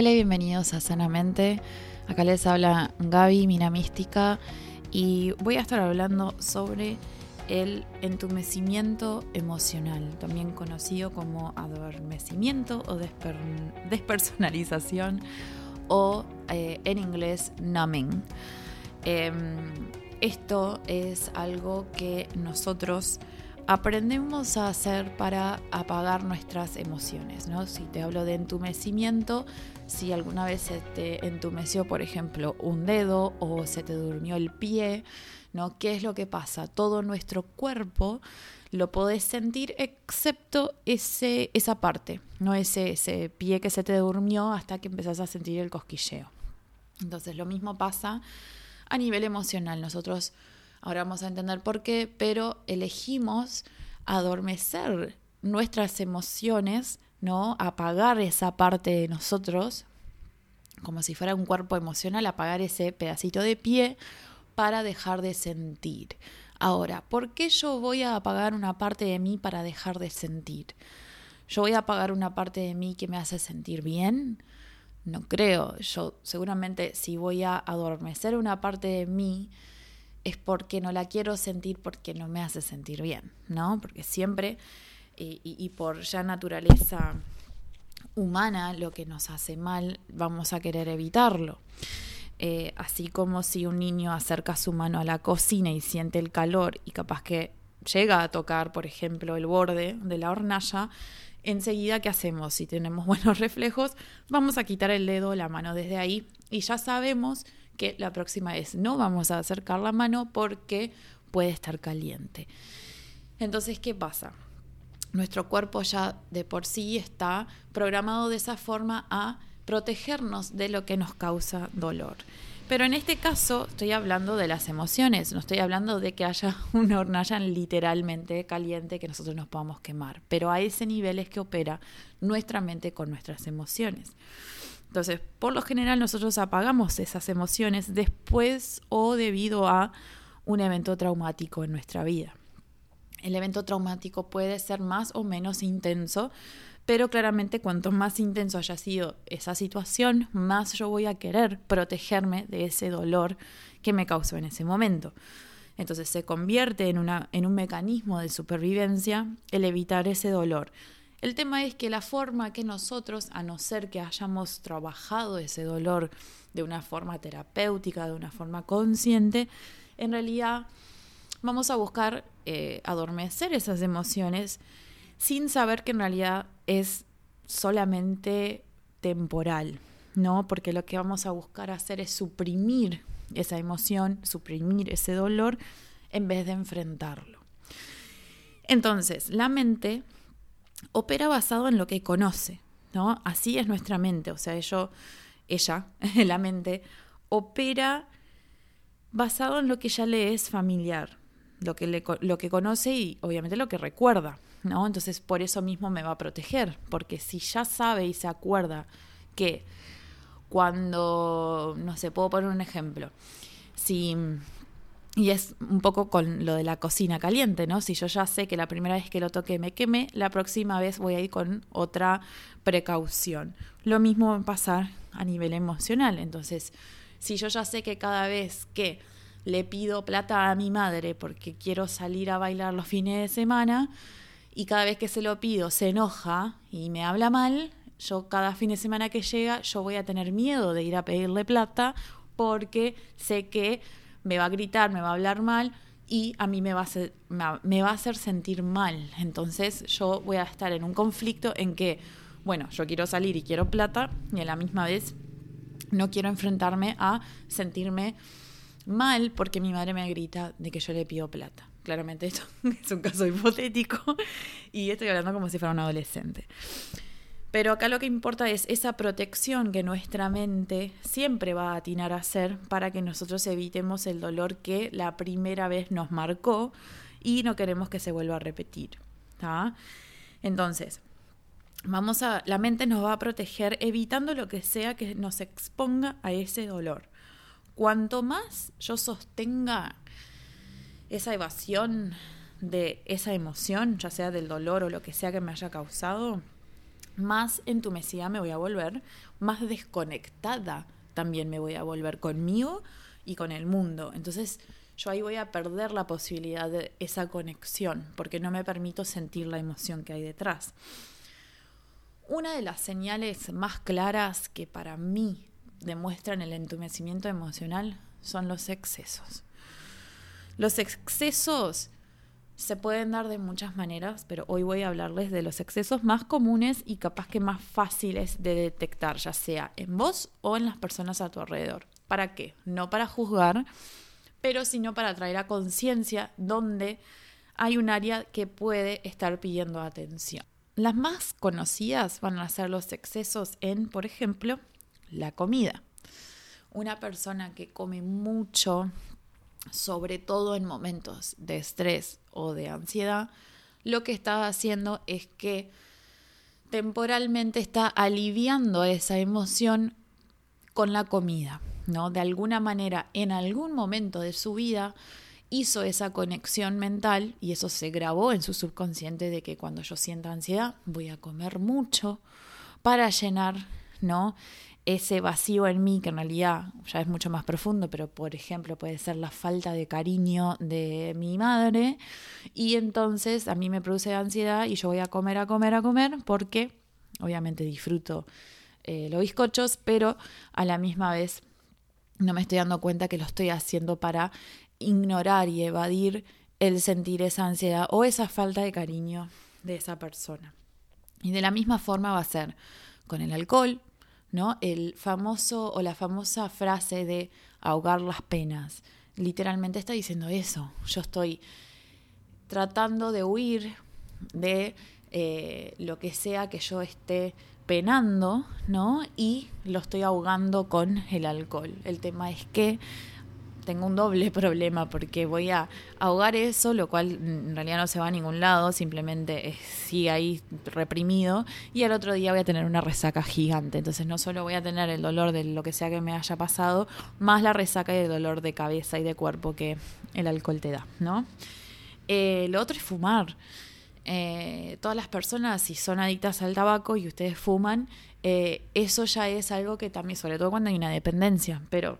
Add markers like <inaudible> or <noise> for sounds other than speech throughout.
Hola y bienvenidos a Sanamente. Acá les habla Gaby, Mina Mística, y voy a estar hablando sobre el entumecimiento emocional, también conocido como adormecimiento o despersonalización o eh, en inglés numbing. Em, esto es algo que nosotros aprendemos a hacer para apagar nuestras emociones, ¿no? Si te hablo de entumecimiento, si alguna vez se te entumeció, por ejemplo, un dedo o se te durmió el pie, ¿no? ¿Qué es lo que pasa? Todo nuestro cuerpo lo podés sentir excepto ese, esa parte, no ese, ese pie que se te durmió hasta que empezás a sentir el cosquilleo. Entonces lo mismo pasa a nivel emocional. Nosotros ahora vamos a entender por qué, pero elegimos adormecer nuestras emociones, ¿no? Apagar esa parte de nosotros, como si fuera un cuerpo emocional, apagar ese pedacito de pie para dejar de sentir. Ahora, ¿por qué yo voy a apagar una parte de mí para dejar de sentir? ¿Yo voy a apagar una parte de mí que me hace sentir bien? No creo. Yo seguramente si voy a adormecer una parte de mí es porque no la quiero sentir porque no me hace sentir bien, ¿no? Porque siempre y, por ya naturaleza humana lo que nos hace mal vamos a querer evitarlo. Eh, así como si un niño acerca su mano a la cocina y siente el calor y capaz que llega a tocar, por ejemplo, el borde de la hornalla, enseguida, ¿qué hacemos? Si tenemos <laughs> buenos reflejos, vamos a quitar el dedo, la mano desde ahí y ya sabemos que la próxima vez no vamos a acercar la mano porque puede estar caliente. Entonces, ¿qué pasa? Nuestro cuerpo ya de por sí está programado de esa forma a protegernos de lo que nos causa dolor. Pero en este caso estoy hablando de las emociones, no estoy hablando de que haya <laughs> una hornalla literalmente caliente que nosotros nos podamos quemar, pero a ese nivel es que opera nuestra mente con nuestras emociones. Entonces, por lo general nosotros apagamos esas emociones después o debido a un evento traumático en nuestra vida. El evento traumático puede ser más o menos intenso, pero claramente cuanto más intenso haya sido esa situación, más yo voy a querer protegerme de ese dolor que me causó en ese momento. Entonces se convierte en, en un mecanismo de supervivencia el evitar ese dolor. El tema es que la forma que nosotros, a no ser que hayamos trabajado ese dolor de una forma terapéutica, de una forma consciente, en realidad vamos a buscar eh, adormecer esas emociones sin saber que en realidad es solamente temporal, ¿no? Porque lo que vamos a buscar hacer es suprimir esa emoción, suprimir ese dolor en vez de enfrentarlo. Entonces, la mente opera basado en lo que conoce, ¿no? Así es nuestra mente, o sea, ello, ella, <laughs> la mente, opera basado en lo que ya le es familiar, lo que, lo que conoce y obviamente lo que recuerda. ¿no? Entonces por eso mismo me va a proteger, porque si ya sabe y se acuerda que cuando, no sé, puedo poner un ejemplo, si, y es un poco con lo de la cocina caliente, ¿no? Si yo ya sé que la primera vez que lo toque me queme, la próxima vez voy a ir con otra precaución. Lo mismo va a pasar a nivel emocional, entonces, si yo ya sé que cada vez que le pido plata a mi madre porque quiero salir a bailar los fines de semana, y cada vez que se lo pido se enoja y me habla mal, yo cada fin de semana que llega yo voy a tener miedo de ir a pedirle plata porque sé que me va a gritar, me va a hablar mal y a mí me va a, hacer, me va a hacer sentir mal. Entonces yo voy a estar en un conflicto en que, bueno, yo quiero salir y quiero plata y a la misma vez no quiero enfrentarme a sentirme mal porque mi madre me grita de que yo le pido plata. Claramente esto <laughs> es un caso hipotético y estoy hablando como si fuera un adolescente. Pero acá lo que importa es esa protección que nuestra mente siempre va a atinar a hacer para que nosotros evitemos el dolor que la primera vez nos marcó y no queremos que se vuelva a repetir. Entonces, vamos a, la mente nos va a proteger evitando lo que sea que nos exponga a ese dolor. Cuanto más yo sostenga esa evasión de esa emoción, ya sea del dolor o lo que sea que me haya causado, más entumecida me voy a volver, más desconectada también me voy a volver conmigo y con el mundo. Entonces yo ahí voy a perder la posibilidad de esa conexión porque no me permito sentir la emoción que hay detrás. Una de las señales más claras que para mí demuestran el entumecimiento emocional son los excesos. Los excesos se pueden dar de muchas maneras, pero hoy voy a hablarles de los excesos más comunes y capaz que más fáciles de detectar, ya sea en vos o en las personas a tu alrededor. ¿Para qué? No para juzgar, pero sino para traer a conciencia donde hay un área que puede estar pidiendo atención. Las más conocidas van a ser los excesos en, por ejemplo, la comida. Una persona que come mucho, sobre todo en momentos de estrés o de ansiedad, lo que está haciendo es que temporalmente está aliviando esa emoción con la comida, ¿no? De alguna manera, en algún momento de su vida hizo esa conexión mental y eso se grabó en su subconsciente de que cuando yo sienta ansiedad voy a comer mucho para llenar, ¿no? Ese vacío en mí, que en realidad ya es mucho más profundo, pero por ejemplo puede ser la falta de cariño de mi madre, y entonces a mí me produce ansiedad y yo voy a comer, a comer, a comer, porque obviamente disfruto eh, los bizcochos, pero a la misma vez no me estoy dando cuenta que lo estoy haciendo para ignorar y evadir el sentir esa ansiedad o esa falta de cariño de esa persona. Y de la misma forma va a ser con el alcohol, ¿no? El famoso o la famosa frase de ahogar las penas. Literalmente está diciendo eso. Yo estoy tratando de huir de eh, lo que sea que yo esté penando, ¿no? Y lo estoy ahogando con el alcohol. El tema es que tengo un doble <laughs> problema porque voy a ahogar eso, lo cual en realidad no se va a ningún lado, simplemente sigue ahí reprimido y al otro día voy a tener una resaca gigante. Entonces no solo voy a tener el dolor de lo que sea que me haya pasado, más la resaca y el dolor de cabeza y de cuerpo que el alcohol te da, ¿no? Eh, lo otro es fumar. Eh, todas las personas, si son adictas al tabaco y ustedes fuman, eh, eso ya es algo que también, sobre todo cuando hay una dependencia, pero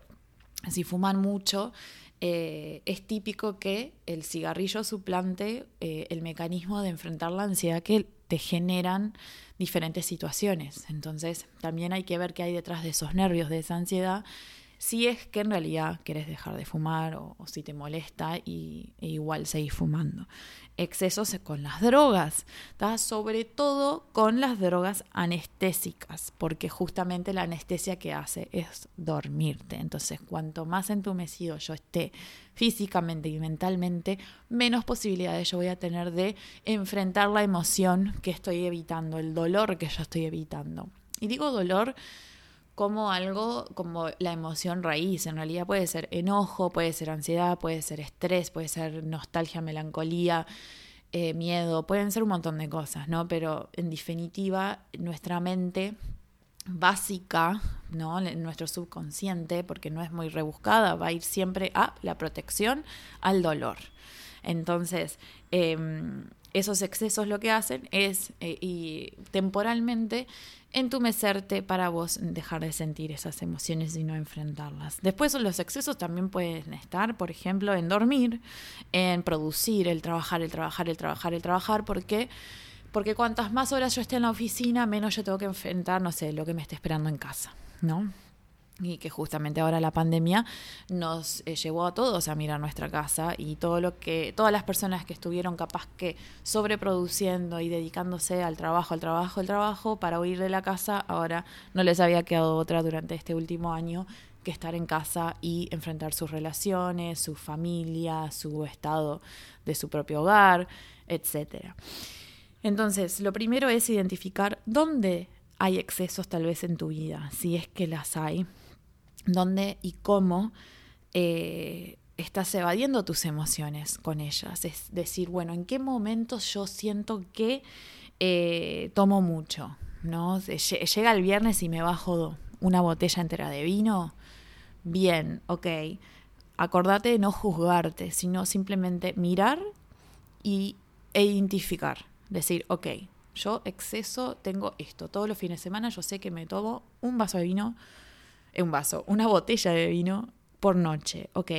si fuman mucho, eh, es típico que el cigarrillo suplante eh, el mecanismo de enfrentar la ansiedad que te generan diferentes situaciones. Entonces, también hay que ver qué hay detrás de esos nervios, de esa ansiedad, si es que en realidad quieres dejar de fumar o, si te molesta y e igual seguís fumando excesos con las drogas, sobre todo con las drogas anestésicas, porque justamente la anestesia que hace es dormirte. Entonces, cuanto más entumecido yo esté físicamente y mentalmente, menos posibilidades yo voy a tener de enfrentar la emoción que estoy evitando, el dolor que yo estoy evitando. Y digo dolor como algo como la emoción raíz. En realidad puede ser enojo, puede ser ansiedad, puede ser estrés, puede ser nostalgia, melancolía, eh, miedo, pueden ser un montón de cosas, ¿no? Pero en definitiva, nuestra mente básica, ¿no? Nuestro subconsciente, porque no es muy rebuscada, va a ir siempre a la protección, al dolor. Entonces, em, esos excesos lo que hacen es, eh, y temporalmente, entumecerte para vos dejar de sentir esas emociones y no enfrentarlas. Después los excesos también pueden estar, por ejemplo, en dormir, en producir, el trabajar, el trabajar, el trabajar, el trabajar, porque porque cuantas más horas yo esté en la oficina, menos yo tengo que enfrentar, no sé, lo que me esté esperando en casa, ¿no? Y que justamente ahora la pandemia nos eh, llevó a todos a mirar nuestra casa y todo lo que todas las personas que estuvieron capaz que sobreproduciendo y dedicándose al trabajo, al trabajo, al trabajo para huir de la casa, ahora no les había quedado otra durante este último año que estar en casa y enfrentar sus relaciones, su familia, su estado de su propio hogar, etcétera. Entonces, lo primero es identificar dónde hay excesos tal vez en tu vida, si es que las hay, dónde y cómo eh, estás evadiendo tus emociones con ellas. Es decir, bueno, ¿en qué momentos yo siento que eh, tomo mucho? ¿no? Llega el viernes y me bajo una botella entera de vino. Bien, ok. Acordate de no juzgarte, sino simplemente mirar y, e identificar. Decir, ok, Yo exceso tengo esto. Todos los fines de semana yo sé que me tomo un vaso de vino, un vaso, una botella de vino por noche. Ok.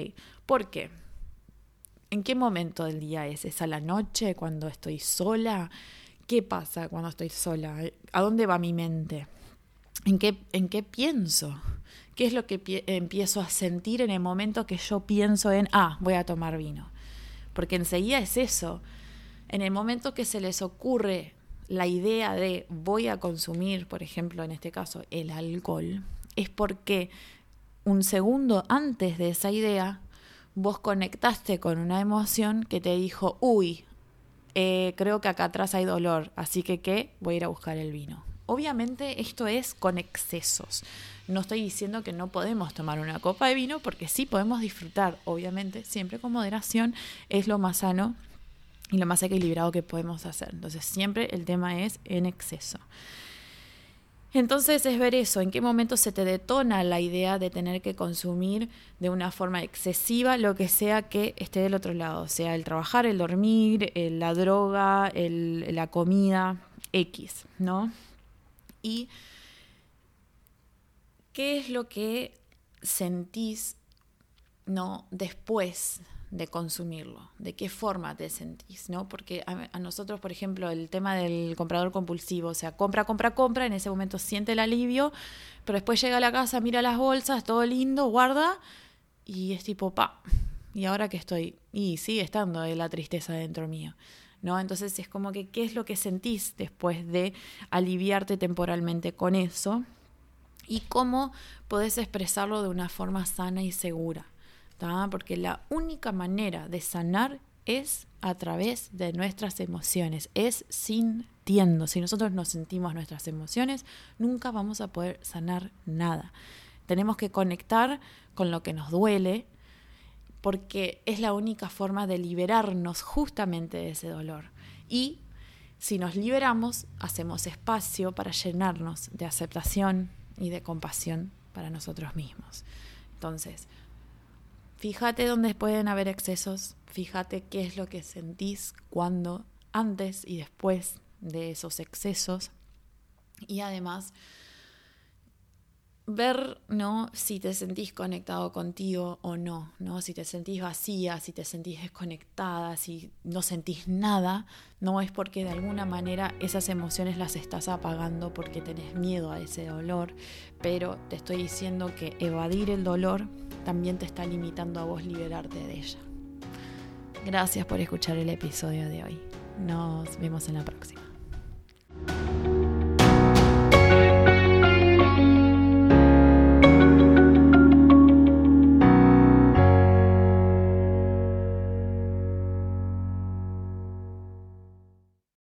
¿Por qué? ¿En qué momento del día es? ¿Es a la noche cuando estoy sola? ¿Qué pasa cuando estoy sola? ¿A dónde va mi mente? ¿En qué, en qué pienso? ¿Qué es lo que empiezo a sentir en el momento que yo pienso en, ah, voy a tomar vino? Porque enseguida es eso. En el momento que se les ocurre la idea de voy a consumir, por ejemplo, en este caso, el alcohol, es porque un segundo antes de esa idea, vos conectaste con una emoción que te dijo, uy, eh, creo que acá atrás hay dolor, así que ¿qué? Voy a ir a buscar el vino. Obviamente esto es con excesos. No estoy diciendo que no podemos tomar una copa de vino porque sí podemos disfrutar, obviamente, siempre con moderación es lo más sano y lo más equilibrado que podemos hacer. Entonces siempre el tema es en exceso. Entonces es ver eso, en qué momento se te detona la idea de tener que consumir de una forma excesiva lo que sea que esté del otro lado, sea el trabajar, el dormir, la droga, la comida, X, ¿no? Y qué es lo que sentís, ¿no? Después de consumirlo, de qué forma te sentís, ¿no? Porque a, nosotros, por ejemplo, el tema del comprador compulsivo, o sea, compra, compra, compra, en ese momento siente el alivio, pero después llega a la casa, mira las bolsas, todo lindo, guarda, y es tipo, pa, ¿y ahora que estoy? Y sigue estando la tristeza dentro mío. ¿No? Entonces es como que qué es lo que sentís después de aliviarte temporalmente con eso y cómo podés expresarlo de una forma sana y segura porque la única manera de sanar es a través de nuestras emociones, es sintiendo. Si nosotros no sentimos nuestras emociones, nunca vamos a poder sanar nada. Tenemos que conectar con lo que nos duele, porque es la única forma de liberarnos justamente de ese dolor. Y si nos liberamos, hacemos espacio para llenarnos de aceptación y de compasión para nosotros mismos. Entonces, Fíjate dónde pueden haber excesos, fíjate qué es lo que sentís cuando, antes y después de esos excesos. Y además, ver, ¿no? Si te sentís conectado contigo o no, ¿no? Si te sentís vacía, si te sentís desconectada, si no sentís nada, no es porque de alguna manera esas emociones las estás apagando porque tenés miedo a ese dolor, pero te estoy diciendo que evadir el dolor también te está limitando a vos liberarte de ella. Gracias por escuchar el episodio de hoy. Nos vemos en la próxima.